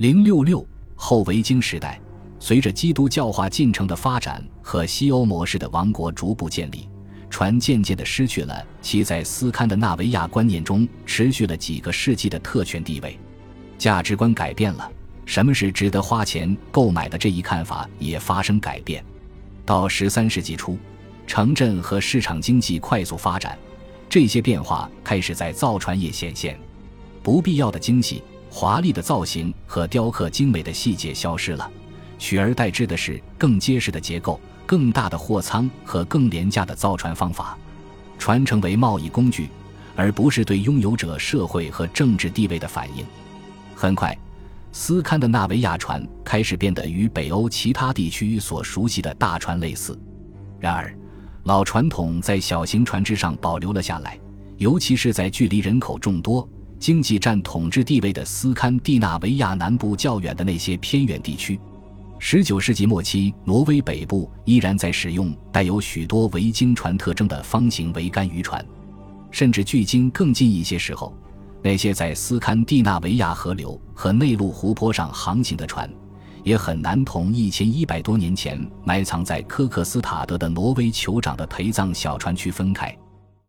零六六后维京时代，随着基督教化进程的发展和西欧模式的王国逐步建立，船渐渐地失去了其在斯堪的纳维亚观念中持续了几个世纪的特权地位，价值观改变了，什么是值得花钱购买的这一看法也发生改变。到十三世纪初，城镇和市场经济快速发展，这些变化开始在造船业显现，不必要的精细、华丽的造型和雕刻精美的细节消失了，取而代之的是更结实的结构、更大的货舱和更廉价的造船方法。船成为贸易工具，而不是对拥有者社会和政治地位的反应。很快。斯堪的纳维亚船开始变得与北欧其他地区所熟悉的大船类似，然而，老传统在小型船只上保留了下来，尤其是在距离人口众多、经济占统治地位的斯堪的纳维亚南部较远的那些偏远地区。19世纪末期，挪威北部依然在使用带有许多维京船特征的方形桅杆渔船，甚至距今更近一些时候。那些在斯堪的纳维亚河流和内陆湖泊上航行的船，也很难同一千一百多年前埋藏在科克斯塔德的挪威酋长的陪葬小船区分开。